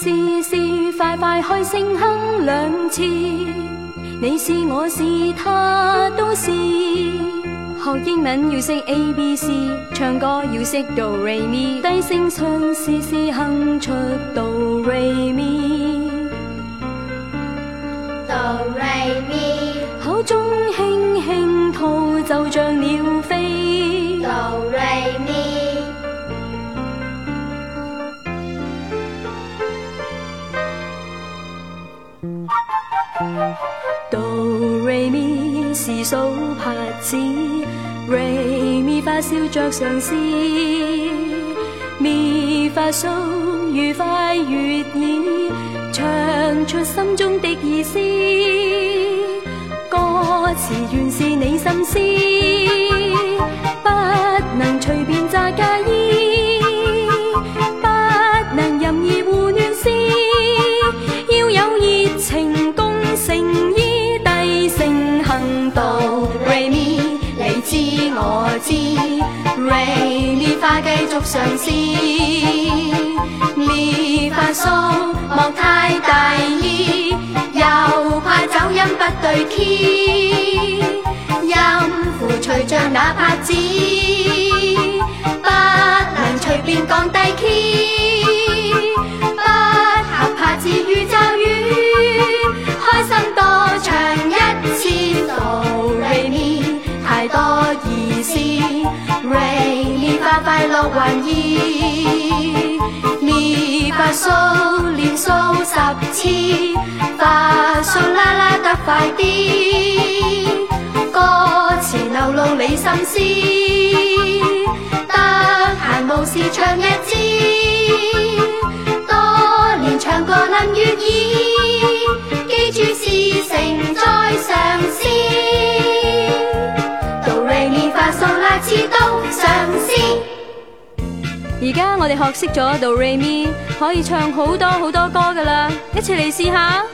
试试快快开声哼两次，你是我是他都是。学英文要识 A B C，唱歌要识 Do Re Mi，低声唱试试哼出 Do Re Mi，Do Re Mi，口中轻轻吐，就像鸟飞。Do r y mi，时数拍子 r a y mi 发笑着尝试，mi 发苏愉快悦耳，唱出心中的意思。歌词原是你心思。练化继续尝试，练发速莫太大意，又怕走音不对 key，音符随着那拍子。快乐玩意，二百数练数十次，发数啦啦得快啲。歌词流露你心思，得闲无事唱一支。而家我哋学识咗 Do Re Mi，可以唱好多好多歌噶啦，一齐嚟试下。